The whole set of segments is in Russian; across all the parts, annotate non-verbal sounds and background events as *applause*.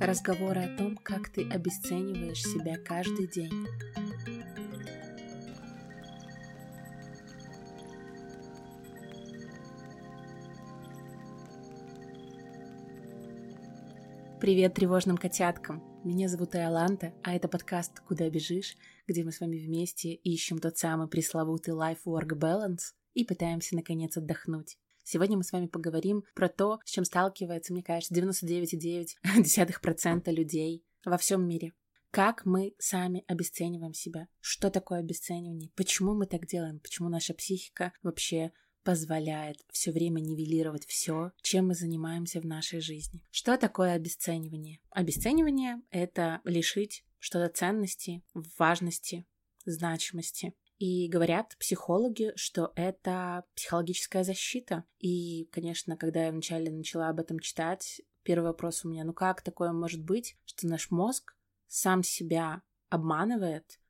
Разговоры о том, как ты обесцениваешь себя каждый день. Привет тревожным котяткам! Меня зовут Иоланта, а это подкаст «Куда бежишь?», где мы с вами вместе ищем тот самый пресловутый life-work balance и пытаемся наконец отдохнуть. Сегодня мы с вами поговорим про то, с чем сталкивается, мне кажется, 99,9% людей во всем мире. Как мы сами обесцениваем себя? Что такое обесценивание? Почему мы так делаем? Почему наша психика вообще позволяет все время нивелировать все, чем мы занимаемся в нашей жизни. Что такое обесценивание? Обесценивание — это лишить что-то ценности, важности, значимости. И говорят психологи, что это психологическая защита. И, конечно, когда я вначале начала об этом читать, первый вопрос у меня, ну как такое может быть, что наш мозг сам себя обманывает,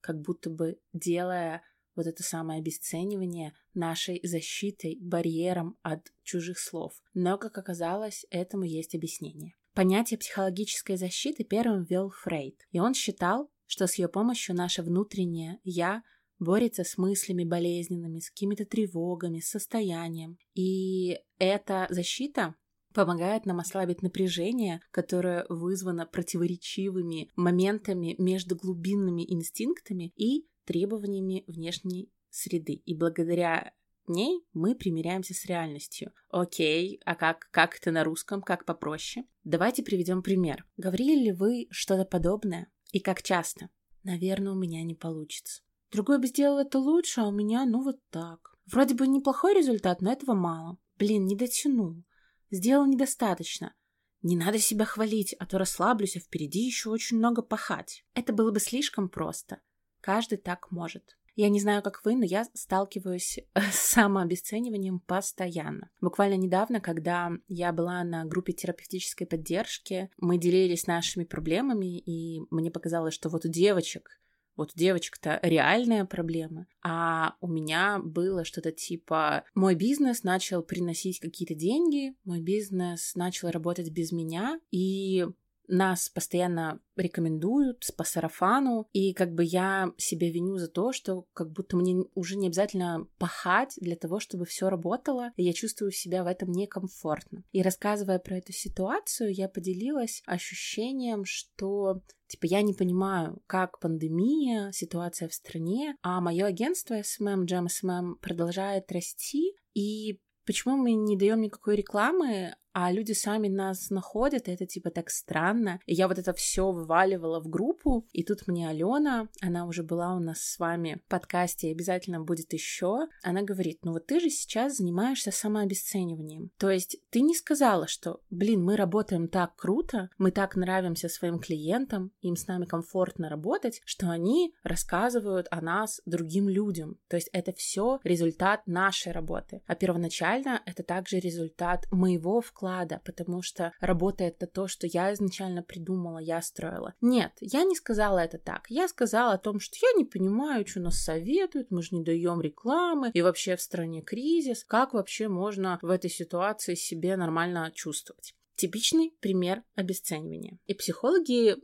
как будто бы делая вот это самое обесценивание нашей защитой, барьером от чужих слов. Но, как оказалось, этому есть объяснение. Понятие психологической защиты первым ввел Фрейд, и он считал, что с ее помощью наше внутреннее «я» борется с мыслями болезненными, с какими-то тревогами, с состоянием. И эта защита помогает нам ослабить напряжение, которое вызвано противоречивыми моментами между глубинными инстинктами и требованиями внешней среды. И благодаря ней мы примиряемся с реальностью. Окей, а как, как это на русском, как попроще? Давайте приведем пример. Говорили ли вы что-то подобное? И как часто? Наверное, у меня не получится. Другой бы сделал это лучше, а у меня ну вот так. Вроде бы неплохой результат, но этого мало. Блин, не дотянул. Сделал недостаточно. Не надо себя хвалить, а то расслаблюсь, а впереди еще очень много пахать. Это было бы слишком просто. Каждый так может. Я не знаю, как вы, но я сталкиваюсь с самообесцениванием постоянно. Буквально недавно, когда я была на группе терапевтической поддержки, мы делились нашими проблемами, и мне показалось, что вот у девочек вот у девочек-то реальная проблема, а у меня было что-то типа мой бизнес начал приносить какие-то деньги, мой бизнес начал работать без меня, и нас постоянно рекомендуют по сарафану, и как бы я себя виню за то, что как будто мне уже не обязательно пахать для того, чтобы все работало, и я чувствую себя в этом некомфортно. И рассказывая про эту ситуацию, я поделилась ощущением, что Типа, я не понимаю, как пандемия, ситуация в стране, а мое агентство SMM, Jam SMM продолжает расти, и почему мы не даем никакой рекламы, а люди сами нас находят, и это типа так странно. И я вот это все вываливала в группу, и тут мне Алена, она уже была у нас с вами в подкасте, и обязательно будет еще, она говорит, ну вот ты же сейчас занимаешься самообесцениванием. То есть ты не сказала, что, блин, мы работаем так круто, мы так нравимся своим клиентам, им с нами комфортно работать, что они рассказывают о нас другим людям. То есть это все результат нашей работы. А первоначально это также результат моего вклада вклада, потому что работает это то, что я изначально придумала, я строила. Нет, я не сказала это так. Я сказала о том, что я не понимаю, что нас советуют, мы же не даем рекламы, и вообще в стране кризис. Как вообще можно в этой ситуации себе нормально чувствовать? Типичный пример обесценивания. И психологи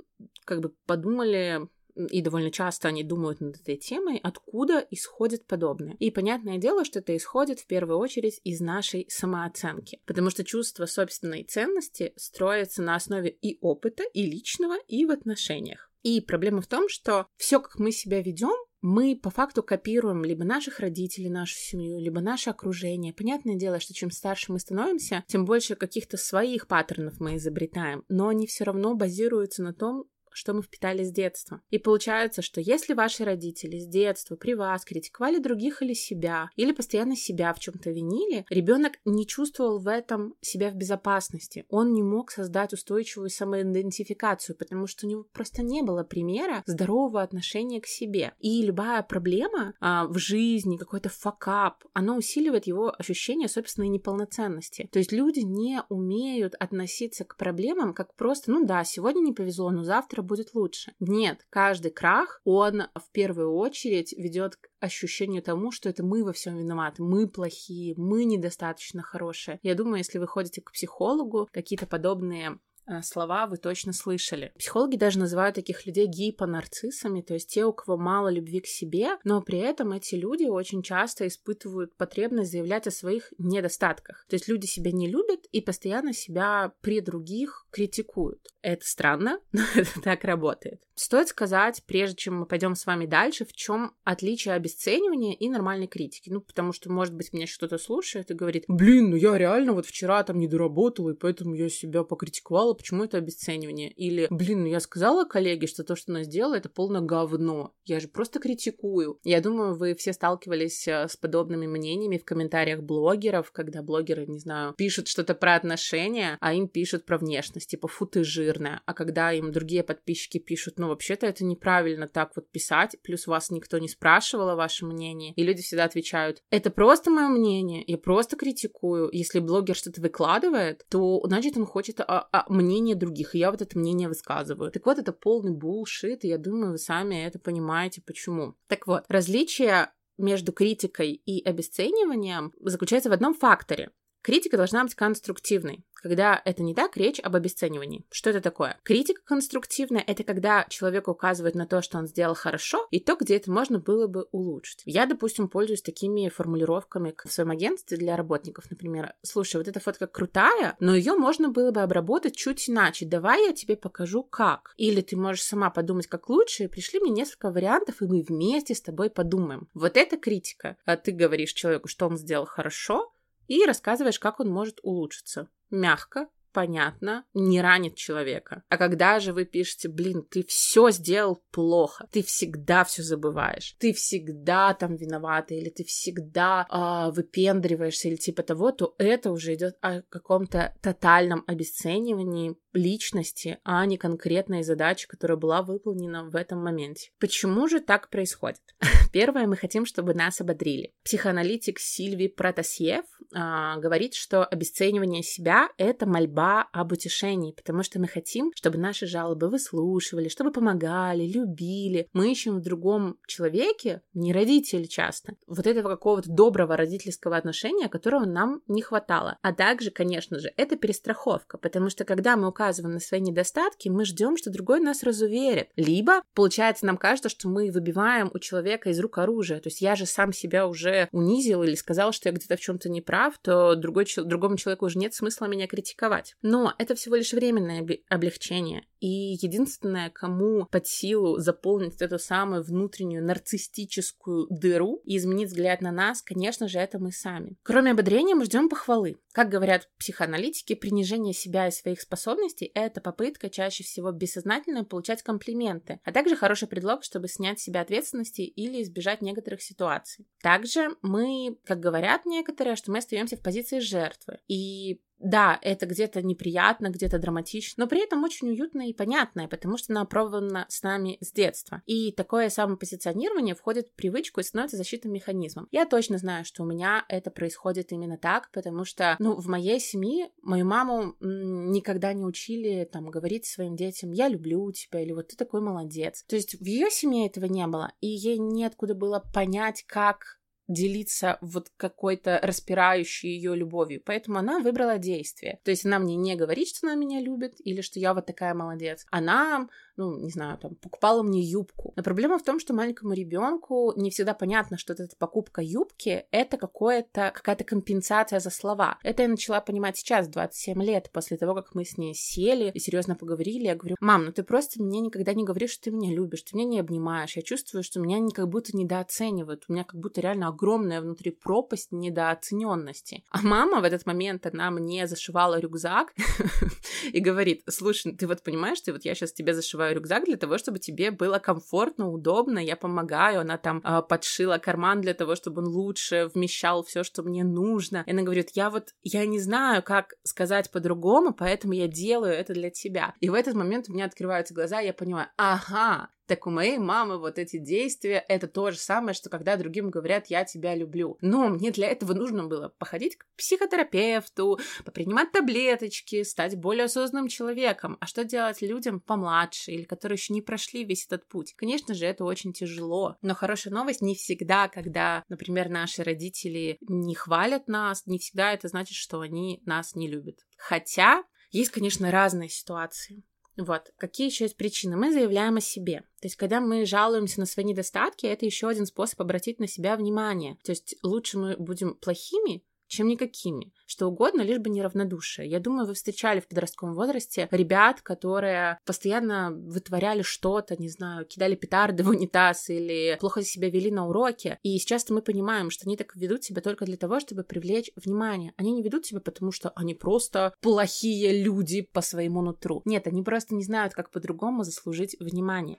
как бы подумали, и довольно часто они думают над этой темой, откуда исходит подобное. И понятное дело, что это исходит в первую очередь из нашей самооценки, потому что чувство собственной ценности строится на основе и опыта, и личного, и в отношениях. И проблема в том, что все, как мы себя ведем, мы по факту копируем либо наших родителей, нашу семью, либо наше окружение. Понятное дело, что чем старше мы становимся, тем больше каких-то своих паттернов мы изобретаем, но они все равно базируются на том, что мы впитали с детства. И получается, что если ваши родители с детства при вас критиковали других или себя, или постоянно себя в чем-то винили, ребенок не чувствовал в этом себя в безопасности. Он не мог создать устойчивую самоидентификацию, потому что у него просто не было примера здорового отношения к себе. И любая проблема а, в жизни, какой-то факап, она усиливает его ощущение собственной неполноценности. То есть люди не умеют относиться к проблемам как просто, ну да, сегодня не повезло, но завтра завтра будет лучше. Нет, каждый крах, он в первую очередь ведет к ощущению тому, что это мы во всем виноваты, мы плохие, мы недостаточно хорошие. Я думаю, если вы ходите к психологу, какие-то подобные слова вы точно слышали. Психологи даже называют таких людей гипонарциссами, то есть те, у кого мало любви к себе, но при этом эти люди очень часто испытывают потребность заявлять о своих недостатках. То есть люди себя не любят и постоянно себя при других критикуют. Это странно, *laughs* но это так работает. Стоит сказать, прежде чем мы пойдем с вами дальше, в чем отличие обесценивания и нормальной критики. Ну, потому что, может быть, меня что-то слушает и говорит, блин, ну я реально вот вчера там не доработала, и поэтому я себя покритиковала, почему это обесценивание? Или, блин, ну я сказала коллеге, что то, что она сделала, это полное говно. Я же просто критикую. Я думаю, вы все сталкивались э, с подобными мнениями в комментариях блогеров, когда блогеры, не знаю, пишут что-то про отношения, а им пишут про внешность, типа, фу, ты жирная. А когда им другие подписчики пишут, ну, вообще-то это неправильно так вот писать, плюс вас никто не спрашивал о вашем мнении, и люди всегда отвечают, это просто мое мнение, я просто критикую. Если блогер что-то выкладывает, то значит он хочет о, о мнении других, и я вот это мнение высказываю. Так вот, это полный булшит, и я думаю, вы сами это понимаете, почему. Так вот, различие между критикой и обесцениванием заключается в одном факторе. Критика должна быть конструктивной. Когда это не так, речь об обесценивании. Что это такое? Критика конструктивная — это когда человек указывает на то, что он сделал хорошо, и то, где это можно было бы улучшить. Я, допустим, пользуюсь такими формулировками в своем агентстве для работников, например. Слушай, вот эта фотка крутая, но ее можно было бы обработать чуть иначе. Давай я тебе покажу, как. Или ты можешь сама подумать, как лучше, пришли мне несколько вариантов, и мы вместе с тобой подумаем. Вот это критика. А ты говоришь человеку, что он сделал хорошо, и рассказываешь, как он может улучшиться. Мягко, понятно, не ранит человека. А когда же вы пишете, блин, ты все сделал плохо, ты всегда все забываешь, ты всегда там виновата, или ты всегда э, выпендриваешься, или типа того, то это уже идет о каком-то тотальном обесценивании личности, а не конкретной задачи, которая была выполнена в этом моменте. Почему же так происходит? *laughs* Первое, мы хотим, чтобы нас ободрили. Психоаналитик Сильви Протасьев а, говорит, что обесценивание себя — это мольба об утешении, потому что мы хотим, чтобы наши жалобы выслушивали, чтобы помогали, любили. Мы ищем в другом человеке, не родители часто, вот этого какого-то доброго родительского отношения, которого нам не хватало. А также, конечно же, это перестраховка, потому что когда мы указываем на свои недостатки, мы ждем, что другой нас разуверит. Либо, получается, нам кажется, что мы выбиваем у человека из рук оружие. То есть я же сам себя уже унизил или сказал, что я где-то в чем-то не прав, то другой, другому человеку уже нет смысла меня критиковать. Но это всего лишь временное облегчение. И единственное, кому под силу заполнить эту самую внутреннюю нарциссическую дыру и изменить взгляд на нас, конечно же, это мы сами. Кроме ободрения, мы ждем похвалы. Как говорят психоаналитики, принижение себя и своих способностей — это попытка чаще всего бессознательно получать комплименты, а также хороший предлог, чтобы снять с себя ответственности или избежать некоторых ситуаций. Также мы, как говорят некоторые, что мы остаемся в позиции жертвы. И да, это где-то неприятно, где-то драматично, но при этом очень уютно и понятное, потому что она опробована с нами с детства. И такое самопозиционирование входит в привычку и становится защитным механизмом. Я точно знаю, что у меня это происходит именно так, потому что, ну, в моей семье мою маму никогда не учили там говорить своим детям «я люблю тебя» или «вот ты такой молодец». То есть в ее семье этого не было, и ей неоткуда было понять, как делиться вот какой-то распирающей ее любовью. Поэтому она выбрала действие. То есть она мне не говорит, что она меня любит или что я вот такая молодец. Она ну, не знаю, там, покупала мне юбку. Но проблема в том, что маленькому ребенку не всегда понятно, что эта покупка юбки — это какое-то, какая-то компенсация за слова. Это я начала понимать сейчас, 27 лет, после того, как мы с ней сели и серьезно поговорили. Я говорю, мам, ну ты просто мне никогда не говоришь, что ты меня любишь, ты меня не обнимаешь. Я чувствую, что меня как будто недооценивают. У меня как будто реально огромная внутри пропасть недооцененности. А мама в этот момент, она мне зашивала рюкзак *laughs* и говорит, слушай, ты вот понимаешь, ты вот я сейчас тебе зашиваю рюкзак для того, чтобы тебе было комфортно, удобно, я помогаю, она там э, подшила карман для того, чтобы он лучше вмещал все, что мне нужно. И она говорит, я вот, я не знаю, как сказать по-другому, поэтому я делаю это для тебя. И в этот момент у меня открываются глаза, и я понимаю, ага, так у моей мамы вот эти действия — это то же самое, что когда другим говорят «я тебя люблю». Но мне для этого нужно было походить к психотерапевту, попринимать таблеточки, стать более осознанным человеком. А что делать людям помладше или которые еще не прошли весь этот путь? Конечно же, это очень тяжело. Но хорошая новость не всегда, когда, например, наши родители не хвалят нас, не всегда это значит, что они нас не любят. Хотя Есть, конечно, разные ситуации. Вот. Какие еще есть причины? Мы заявляем о себе. То есть, когда мы жалуемся на свои недостатки, это еще один способ обратить на себя внимание. То есть, лучше мы будем плохими, чем никакими. Что угодно, лишь бы неравнодушие. Я думаю, вы встречали в подростковом возрасте ребят, которые постоянно вытворяли что-то, не знаю, кидали петарды в унитаз или плохо себя вели на уроке. И сейчас мы понимаем, что они так ведут себя только для того, чтобы привлечь внимание. Они не ведут себя потому, что они просто плохие люди по своему нутру. Нет, они просто не знают, как по-другому заслужить внимание.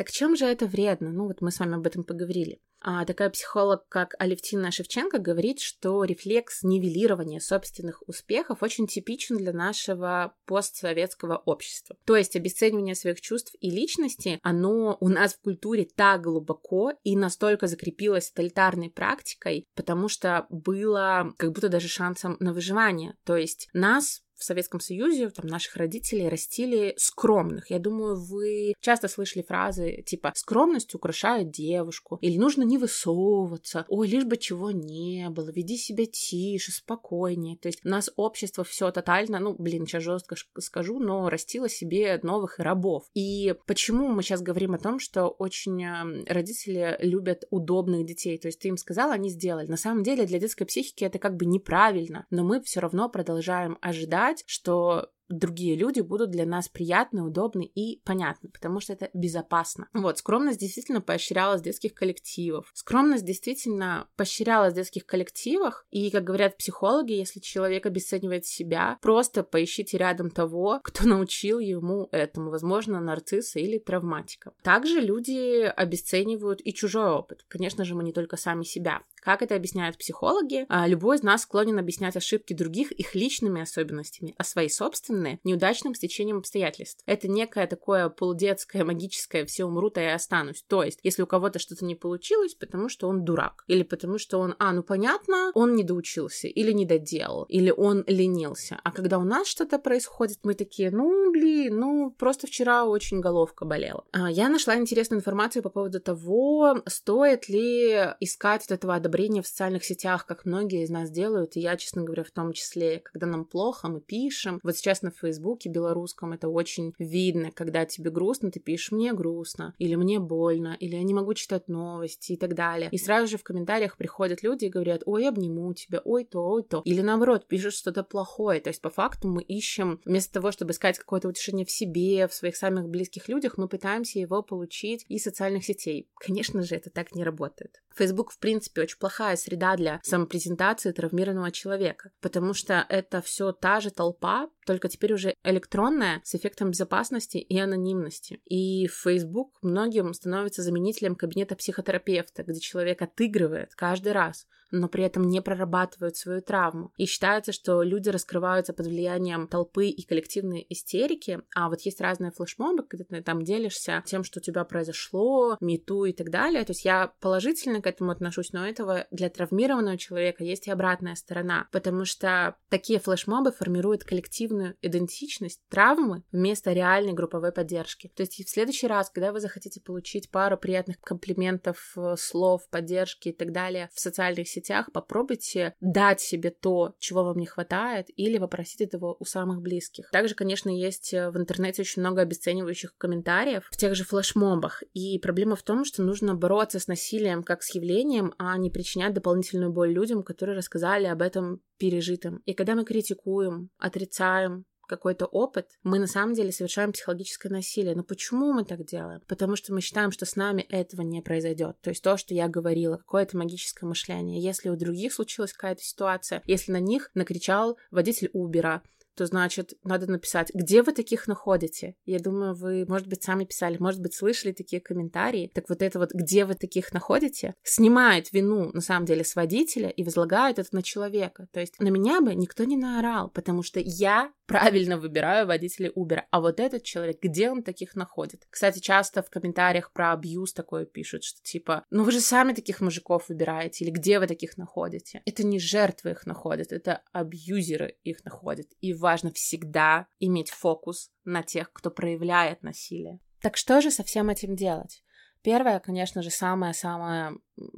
Так чем же это вредно? Ну вот мы с вами об этом поговорили. А такая психолог, как Алевтина Шевченко, говорит, что рефлекс нивелирования собственных успехов очень типичен для нашего постсоветского общества. То есть обесценивание своих чувств и личности, оно у нас в культуре так глубоко и настолько закрепилось тоталитарной практикой, потому что было как будто даже шансом на выживание. То есть нас в Советском Союзе, там, наших родителей растили скромных. Я думаю, вы часто слышали фразы типа «скромность украшает девушку» или «нужно не высовываться», «ой, лишь бы чего не было», «веди себя тише, спокойнее». То есть у нас общество все тотально, ну, блин, сейчас жестко скажу, но растило себе новых рабов. И почему мы сейчас говорим о том, что очень эм, родители любят удобных детей? То есть ты им сказал, они сделали. На самом деле для детской психики это как бы неправильно, но мы все равно продолжаем ожидать ожидать, что другие люди будут для нас приятны, удобны и понятны, потому что это безопасно. Вот, скромность действительно поощрялась в детских коллективах. Скромность действительно поощрялась в детских коллективах, и, как говорят психологи, если человек обесценивает себя, просто поищите рядом того, кто *laughs* научил ему этому, возможно, нарцисса или травматика. Также люди обесценивают и чужой опыт. Конечно же, мы не только сами себя. Как это объясняют психологи? А, любой из нас склонен объяснять ошибки других их личными особенностями, а свои собственные неудачным стечением обстоятельств. Это некое такое полудетское, магическое «все умрут, а я останусь». То есть, если у кого-то что-то не получилось, потому что он дурак, или потому что он, а, ну понятно, он не доучился, или не доделал, или он ленился. А когда у нас что-то происходит, мы такие, ну, блин, ну, просто вчера очень головка болела. А, я нашла интересную информацию по поводу того, стоит ли искать вот этого одобрения в социальных сетях, как многие из нас делают, и я, честно говоря, в том числе, когда нам плохо, мы пишем. Вот сейчас, на Фейсбуке белорусском это очень видно, когда тебе грустно, ты пишешь «мне грустно», или «мне больно», или «я не могу читать новости» и так далее. И сразу же в комментариях приходят люди и говорят «ой, обниму тебя», «ой, то, ой, то». Или наоборот, пишут что-то плохое. То есть по факту мы ищем, вместо того, чтобы искать какое-то утешение в себе, в своих самых близких людях, мы пытаемся его получить из социальных сетей. Конечно же, это так не работает. Facebook, в принципе, очень плохая среда для самопрезентации травмированного человека, потому что это все та же толпа, только теперь уже электронная, с эффектом безопасности и анонимности. И Facebook многим становится заменителем кабинета психотерапевта, где человек отыгрывает каждый раз, но при этом не прорабатывают свою травму. И считается, что люди раскрываются под влиянием толпы и коллективной истерики, а вот есть разные флешмобы, когда ты там делишься тем, что у тебя произошло, мету и так далее. То есть я положительно к этому отношусь, но этого для травмированного человека есть и обратная сторона, потому что такие флешмобы формируют коллективную идентичность травмы вместо реальной групповой поддержки. То есть в следующий раз, когда вы захотите получить пару приятных комплиментов, э, слов, поддержки и так далее в социальных сетях, сетях, попробуйте дать себе то, чего вам не хватает, или попросить этого у самых близких. Также, конечно, есть э, в интернете очень много обесценивающих комментариев в тех же флешмобах. И проблема в том, что нужно бороться с насилием как с явлением, а не причинять дополнительную боль людям, которые рассказали об этом пережитом. И когда мы критикуем, отрицаем, какой-то опыт, мы на самом деле совершаем психологическое насилие. Но почему мы так делаем? Потому что мы считаем, что с нами этого не произойдет. То есть то, что я говорила, какое-то магическое мышление. Если у других случилась какая-то ситуация, если на них накричал водитель Убера, то значит, надо написать, где вы таких находите. Я думаю, вы, может быть, сами писали, может быть, слышали такие комментарии. Так вот это вот, где вы таких находите, снимает вину, на самом деле, с водителя и возлагает это на человека. То есть на меня бы никто не наорал, потому что я правильно выбираю водителей Uber. А вот этот человек, где он таких находит? Кстати, часто в комментариях про абьюз такое пишут, что типа, ну вы же сами таких мужиков выбираете, или где вы таких находите? Это не жертвы их находят, это абьюзеры их находят. И важно всегда иметь фокус на тех, кто проявляет насилие. Так что же со всем этим делать? Первое, конечно же, самое-самое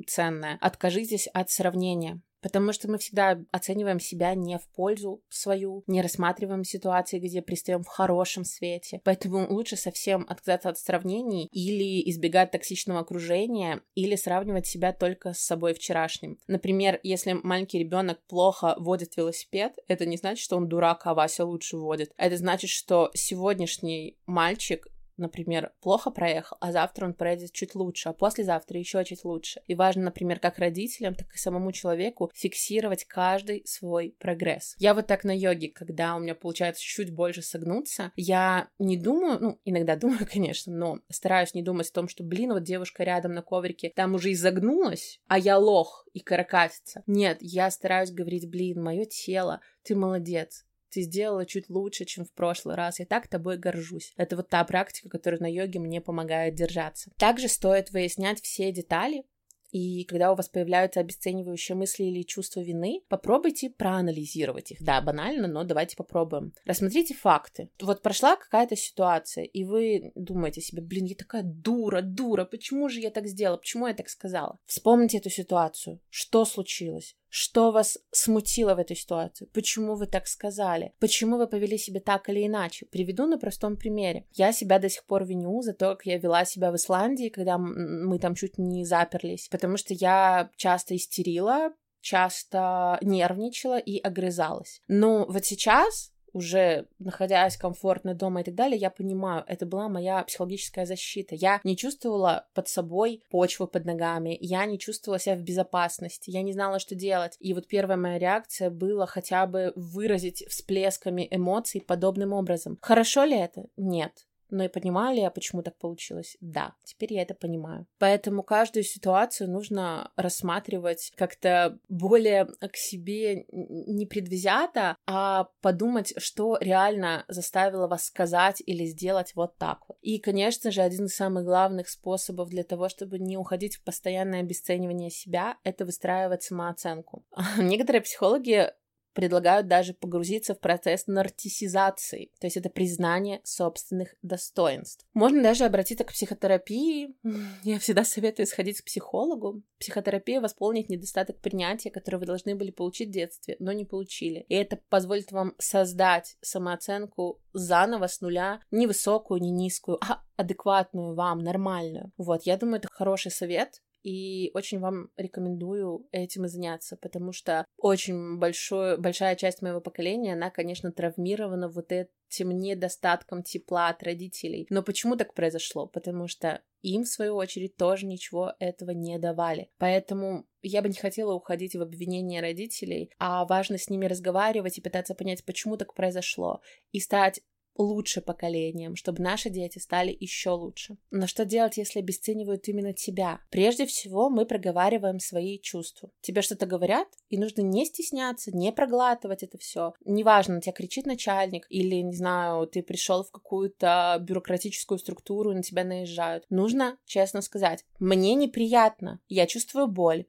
ценное. Откажитесь от сравнения. Потому что мы всегда оцениваем себя не в пользу свою, не рассматриваем ситуации, где пристаем в хорошем свете. Поэтому лучше совсем отказаться от сравнений или избегать токсичного окружения, или сравнивать себя только с собой вчерашним. Например, если маленький ребенок плохо водит велосипед, это не значит, что он дурак, а Вася лучше водит. Это значит, что сегодняшний мальчик например, плохо проехал, а завтра он проедет чуть лучше, а послезавтра еще чуть лучше. И важно, например, как родителям, так и самому человеку фиксировать каждый свой прогресс. Я вот так на йоге, когда у меня получается чуть больше согнуться, я не думаю, ну, иногда *laughs* думаю, конечно, но стараюсь не думать о том, что, блин, вот девушка рядом на коврике там уже изогнулась, а я лох и каракатица. Нет, я стараюсь говорить, блин, мое тело, ты молодец, ты сделала чуть лучше, чем в прошлый раз, я так тобой горжусь. Это вот та практика, которая на йоге мне помогает держаться. Также стоит выяснять все детали, и когда у вас появляются обесценивающие мысли или чувство вины, попробуйте проанализировать их. Да, банально, но давайте попробуем. Рассмотрите факты. Вот прошла какая-то ситуация, и вы думаете себе, блин, я такая дура, дура, почему же я так сделала, почему я так сказала? Вспомните эту ситуацию. Что случилось? Что вас смутило в этой ситуации? Почему вы так сказали? Почему вы повели себя так или иначе? Приведу на простом примере. Я себя до сих пор виню за то, как я вела себя в Исландии, когда мы там чуть не заперлись, потому что я часто истерила, часто нервничала и огрызалась. Но вот сейчас уже находясь комфортно дома и так далее, я понимаю, это была моя психологическая защита. Я не чувствовала под собой почву под ногами, я не чувствовала себя в безопасности, я не знала, что делать. И вот первая моя реакция была хотя бы выразить всплесками эмоций подобным образом. Хорошо ли это? Нет. Но и понимали я, почему так получилось? Да, теперь я это понимаю. Поэтому каждую ситуацию нужно рассматривать как-то более к себе не предвзято, а подумать, что реально заставило вас сказать или сделать вот так вот. И, конечно же, один из самых главных способов для того, чтобы не уходить в постоянное обесценивание себя, это выстраивать самооценку. *laughs* Некоторые психологи предлагают даже погрузиться в процесс нарциссизации, то есть это признание собственных достоинств. Можно даже обратиться к психотерапии. *laughs* Я всегда советую сходить к психологу. Психотерапия восполнит недостаток принятия, который вы должны были получить в детстве, но не получили. И это позволит вам создать самооценку заново с нуля, не высокую, не низкую, а адекватную вам, нормальную. Вот, я думаю, это хороший совет, и очень вам рекомендую этим и заняться, потому что очень большой, большая часть моего поколения, она, конечно, травмирована вот этим недостатком тепла от родителей. Но почему так произошло? Потому что им, в свою очередь, тоже ничего этого не давали. Поэтому я бы не хотела уходить в обвинения родителей, а важно с ними разговаривать и пытаться понять, почему так произошло, и стать лучше поколением, чтобы наши дети стали еще лучше. Но что делать, если обесценивают именно тебя? Прежде всего, мы проговариваем свои чувства. Тебе что-то говорят, и нужно не стесняться, не проглатывать это все. Неважно, тебя кричит начальник, или, не знаю, ты пришел в какую-то бюрократическую структуру, и на тебя наезжают. Нужно честно сказать, мне неприятно, я чувствую боль.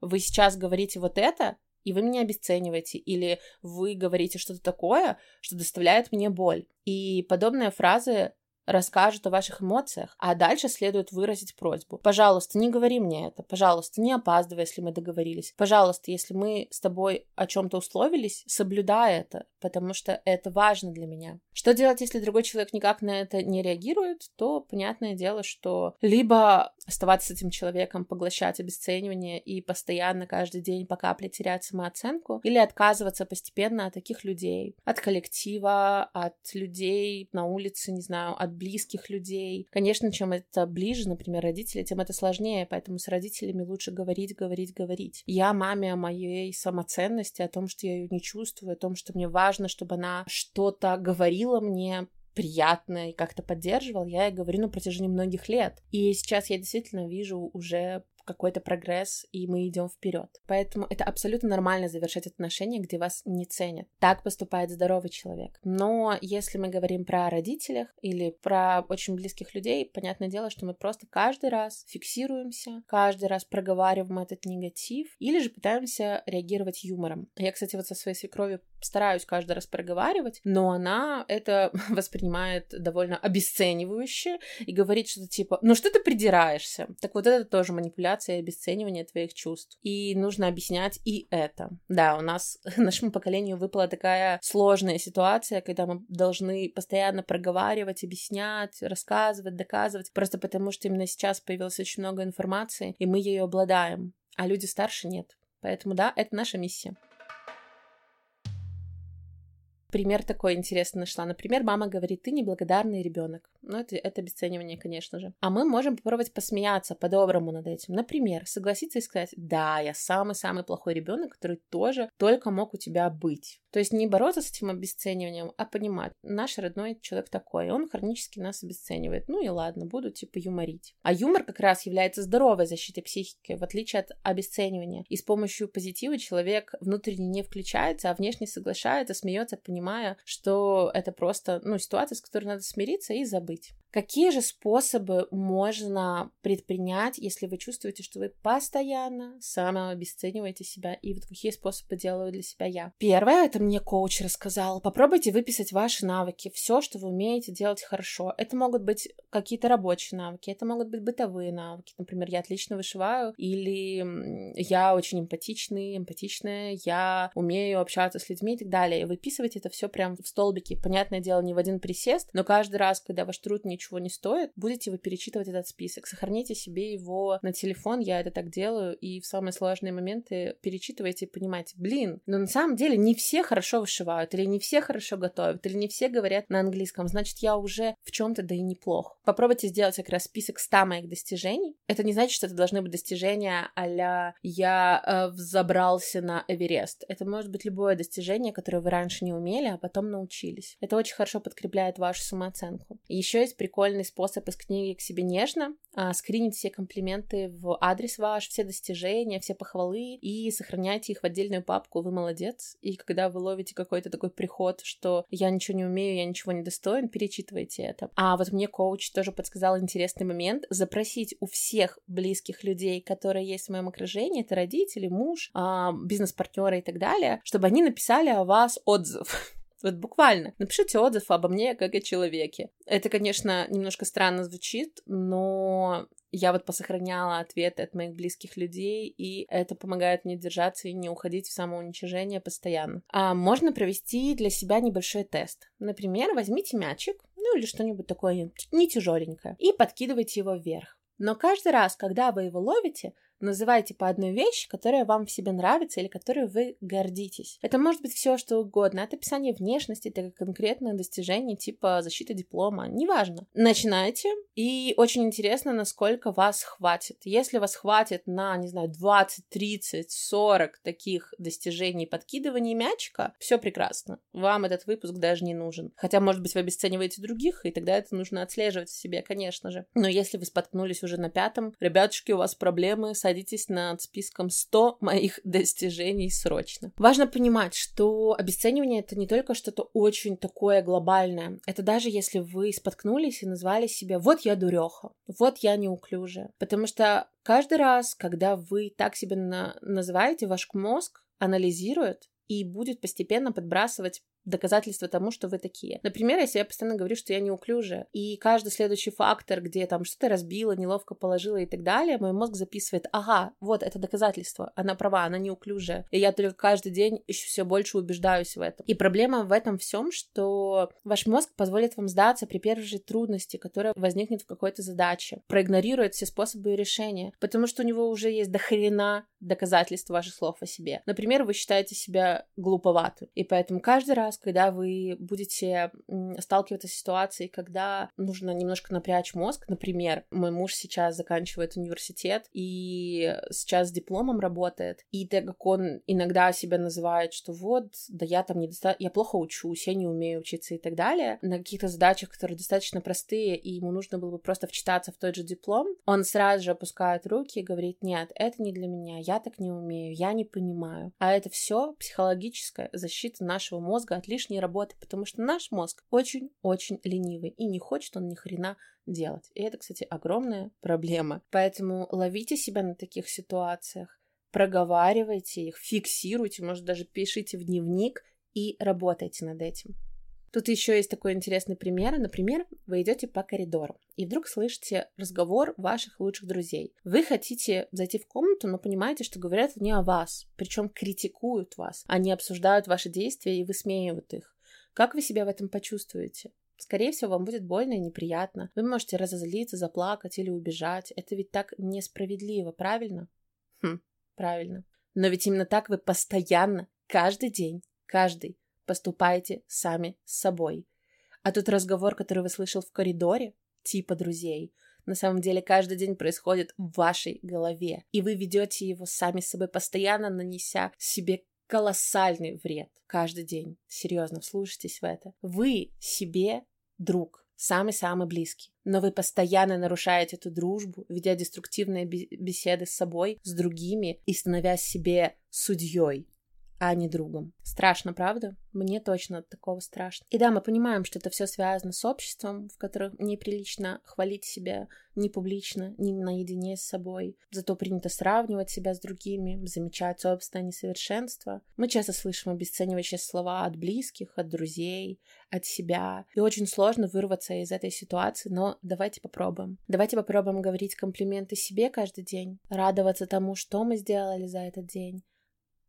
Вы сейчас говорите вот это, и вы меня обесцениваете, или вы говорите что-то такое, что доставляет мне боль. И подобные фразы расскажет о ваших эмоциях, а дальше следует выразить просьбу. Пожалуйста, не говори мне это. Пожалуйста, не опаздывай, если мы договорились. Пожалуйста, если мы с тобой о чем-то условились, соблюдай это, потому что это важно для меня. Что делать, если другой человек никак на это не реагирует, то понятное дело, что либо оставаться с этим человеком, поглощать обесценивание и постоянно каждый день по капле терять самооценку, или отказываться постепенно от таких людей, от коллектива, от людей на улице, не знаю, от близких людей. Конечно, чем это ближе, например, родители, тем это сложнее, поэтому с родителями лучше говорить, говорить, говорить. Я маме о моей самоценности, о том, что я ее не чувствую, о том, что мне важно, чтобы она что-то говорила мне, приятно и как-то поддерживал, я ей говорю на протяжении многих лет. И сейчас я действительно вижу уже какой-то прогресс, и мы идем вперед. Поэтому это абсолютно нормально завершать отношения, где вас не ценят. Так поступает здоровый человек. Но если мы говорим про родителях или про очень близких людей, понятное дело, что мы просто каждый раз фиксируемся, каждый раз проговариваем этот негатив или же пытаемся реагировать юмором. Я, кстати, вот со своей свекровью стараюсь каждый раз проговаривать, но она это *laughs* воспринимает довольно обесценивающе и говорит что-то типа, ну что ты придираешься? Так вот это тоже манипуляция манипуляция и обесценивание твоих чувств. И нужно объяснять и это. Да, у нас, *laughs* нашему поколению выпала такая сложная ситуация, когда мы должны постоянно проговаривать, объяснять, рассказывать, доказывать, просто потому что именно сейчас появилось очень много информации, и мы ею обладаем, а люди старше нет. Поэтому да, это наша миссия пример такой интересный нашла. Например, мама говорит, ты неблагодарный ребенок. Ну, это, это обесценивание, конечно же. А мы можем попробовать посмеяться по-доброму над этим. Например, согласиться и сказать, да, я самый-самый плохой ребенок, который тоже только мог у тебя быть. То есть не бороться с этим обесцениванием, а понимать, наш родной человек такой, он хронически нас обесценивает. Ну и ладно, буду типа юморить. А юмор как раз является здоровой защитой психики, в отличие от обесценивания. И с помощью позитива человек внутренне не включается, а внешне соглашается, смеется, понимая, что это просто, ну, ситуация, с которой надо смириться и забыть. Какие же способы можно предпринять, если вы чувствуете, что вы постоянно самообесцениваете себя? И вот какие способы делаю для себя я? Первое, это мне коуч рассказал. Попробуйте выписать ваши навыки, все, что вы умеете делать хорошо. Это могут быть какие-то рабочие навыки, это могут быть бытовые навыки. Например, я отлично вышиваю, или я очень эмпатичный, эмпатичная, я умею общаться с людьми и так далее. И выписывайте это все прям в столбике. Понятное дело, не в один присест, но каждый раз, когда ваш труд не ничего не стоит, будете вы перечитывать этот список. Сохраните себе его на телефон, я это так делаю, и в самые сложные моменты перечитывайте и понимаете, блин, но на самом деле не все хорошо вышивают, или не все хорошо готовят, или не все говорят на английском, значит, я уже в чем-то да и неплох. Попробуйте сделать как раз список 100 моих достижений. Это не значит, что это должны быть достижения а я э, взобрался на Эверест. Это может быть любое достижение, которое вы раньше не умели, а потом научились. Это очень хорошо подкрепляет вашу самооценку. Еще есть прикол прикольный способ из книги к себе нежно, а, скринить все комплименты в адрес ваш, все достижения, все похвалы и сохраняйте их в отдельную папку «Вы молодец». И когда вы ловите какой-то такой приход, что «я ничего не умею, я ничего не достоин», перечитывайте это. А вот мне коуч тоже подсказал интересный момент — запросить у всех близких людей, которые есть в моем окружении, это родители, муж, а, бизнес-партнеры и так далее, чтобы они написали о вас отзыв. *laughs* Вот буквально. Напишите отзыв обо мне как о человеке. Это, конечно, немножко странно звучит, но я вот посохраняла ответы от моих близких людей, и это помогает мне держаться и не уходить в самоуничижение постоянно. А можно провести для себя небольшой тест. Например, возьмите мячик, ну или что-нибудь такое не тяжеленькое, и подкидывайте его вверх. Но каждый раз, когда вы его ловите, Называйте по одной вещи, которая вам в себе нравится или которой вы гордитесь. Это может быть все, что угодно. От описания внешности до конкретных достижений типа защиты диплома. Неважно. Начинайте. И очень интересно, насколько вас хватит. Если вас хватит на, не знаю, 20, 30, 40 таких достижений подкидывания мячика, все прекрасно. Вам этот выпуск даже не нужен. Хотя, может быть, вы обесцениваете других, и тогда это нужно отслеживать в себе, конечно же. Но если вы споткнулись уже на пятом, ребятушки, у вас проблемы с садитесь над списком 100 моих достижений срочно. Важно понимать, что обесценивание это не только что-то очень такое глобальное. Это даже если вы споткнулись и назвали себя «вот я дуреха», «вот я неуклюжая». Потому что каждый раз, когда вы так себя на- называете, ваш мозг анализирует и будет постепенно подбрасывать доказательство тому, что вы такие. Например, я постоянно говорю, что я неуклюжая, и каждый следующий фактор, где там что-то разбила, неловко положила и так далее, мой мозг записывает, ага, вот это доказательство, она права, она неуклюжая. И я только каждый день еще все больше убеждаюсь в этом. И проблема в этом всем, что ваш мозг позволит вам сдаться при первой же трудности, которая возникнет в какой-то задаче, проигнорирует все способы решения, потому что у него уже есть дохрена доказательств ваших слов о себе. Например, вы считаете себя глуповатым, и поэтому каждый раз, раз, когда вы будете сталкиваться с ситуацией, когда нужно немножко напрячь мозг. Например, мой муж сейчас заканчивает университет и сейчас с дипломом работает. И так как он иногда себя называет, что вот, да я там недостаточно, я плохо учусь, я не умею учиться и так далее, на каких-то задачах, которые достаточно простые, и ему нужно было бы просто вчитаться в тот же диплом, он сразу же опускает руки и говорит, нет, это не для меня, я так не умею, я не понимаю. А это все психологическая защита нашего мозга от лишней работы, потому что наш мозг очень-очень ленивый и не хочет он ни хрена делать. И это, кстати, огромная проблема. Поэтому ловите себя на таких ситуациях, проговаривайте их, фиксируйте, может, даже пишите в дневник и работайте над этим. Тут еще есть такой интересный пример. Например, вы идете по коридору и вдруг слышите разговор ваших лучших друзей. Вы хотите зайти в комнату, но понимаете, что говорят не о вас, причем критикуют вас. Они обсуждают ваши действия и высмеивают их. Как вы себя в этом почувствуете? Скорее всего, вам будет больно и неприятно. Вы можете разозлиться, заплакать или убежать. Это ведь так несправедливо, правильно? Хм, правильно. Но ведь именно так вы постоянно, каждый день, каждый, поступаете сами с собой. А тут разговор, который вы слышал в коридоре, типа друзей, на самом деле каждый день происходит в вашей голове, и вы ведете его сами с собой, постоянно нанеся себе колоссальный вред каждый день. Серьезно, вслушайтесь в это. Вы себе друг, самый-самый близкий. Но вы постоянно нарушаете эту дружбу, ведя деструктивные беседы с собой, с другими и становясь себе судьей а не другом. Страшно, правда? Мне точно от такого страшно. И да, мы понимаем, что это все связано с обществом, в котором неприлично хвалить себя ни публично, ни наедине с собой. Зато принято сравнивать себя с другими, замечать собственное несовершенство. Мы часто слышим обесценивающие слова от близких, от друзей, от себя. И очень сложно вырваться из этой ситуации, но давайте попробуем. Давайте попробуем говорить комплименты себе каждый день, радоваться тому, что мы сделали за этот день,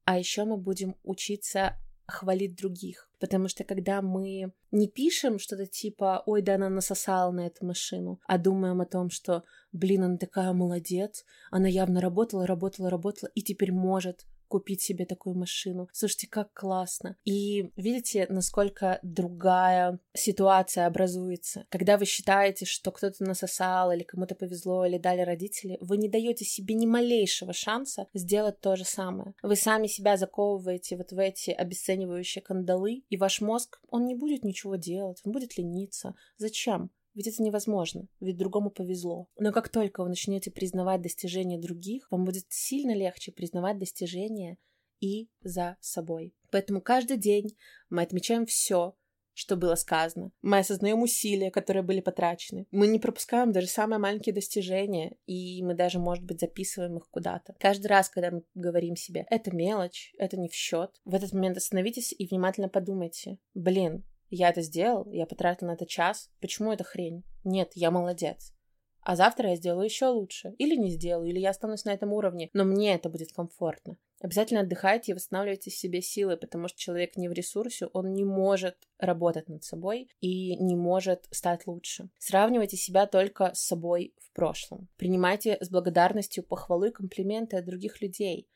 а еще мы будем учиться хвалить других. Потому что когда мы не пишем что-то типа «Ой, да она насосала на эту машину», а думаем о том, что «Блин, она такая молодец, она явно работала, работала, работала и теперь может купить себе такую машину. Слушайте, как классно. И видите, насколько другая ситуация образуется. Когда вы считаете, что кто-то насосал, или кому-то повезло, или дали родители, вы не даете себе ни малейшего шанса сделать то же самое. Вы сами себя заковываете вот в эти обесценивающие кандалы, и ваш мозг, он не будет ничего делать, он будет лениться. Зачем? Ведь это невозможно, ведь другому повезло. Но как только вы начнете признавать достижения других, вам будет сильно легче признавать достижения и за собой. Поэтому каждый день мы отмечаем все, что было сказано. Мы осознаем усилия, которые были потрачены. Мы не пропускаем даже самые маленькие достижения, и мы даже, может быть, записываем их куда-то. Каждый раз, когда мы говорим себе, это мелочь, это не в счет, в этот момент остановитесь и внимательно подумайте, блин, я это сделал, я потратил на это час. Почему это хрень? Нет, я молодец. А завтра я сделаю еще лучше. Или не сделаю, или я останусь на этом уровне. Но мне это будет комфортно. Обязательно отдыхайте и восстанавливайте себе силы, потому что человек не в ресурсе, он не может работать над собой и не может стать лучше. Сравнивайте себя только с собой в прошлом. Принимайте с благодарностью похвалы, комплименты от других людей.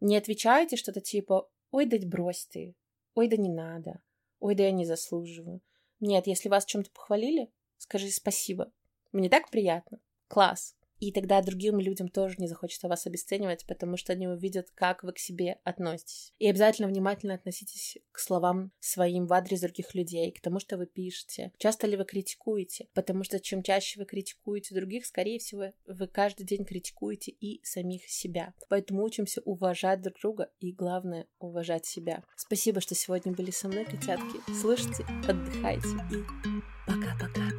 Не отвечайте что-то типа «Ой, да брось ты», «Ой, да не надо», Ой, да я не заслуживаю. Нет, если вас чем-то похвалили, скажи спасибо. Мне так приятно. Класс. И тогда другим людям тоже не захочется вас обесценивать, потому что они увидят, как вы к себе относитесь. И обязательно внимательно относитесь к словам своим в адрес других людей, к тому, что вы пишете. Часто ли вы критикуете? Потому что чем чаще вы критикуете других, скорее всего, вы каждый день критикуете и самих себя. Поэтому учимся уважать друг друга и, главное, уважать себя. Спасибо, что сегодня были со мной, котятки. Слышите, отдыхайте и пока-пока.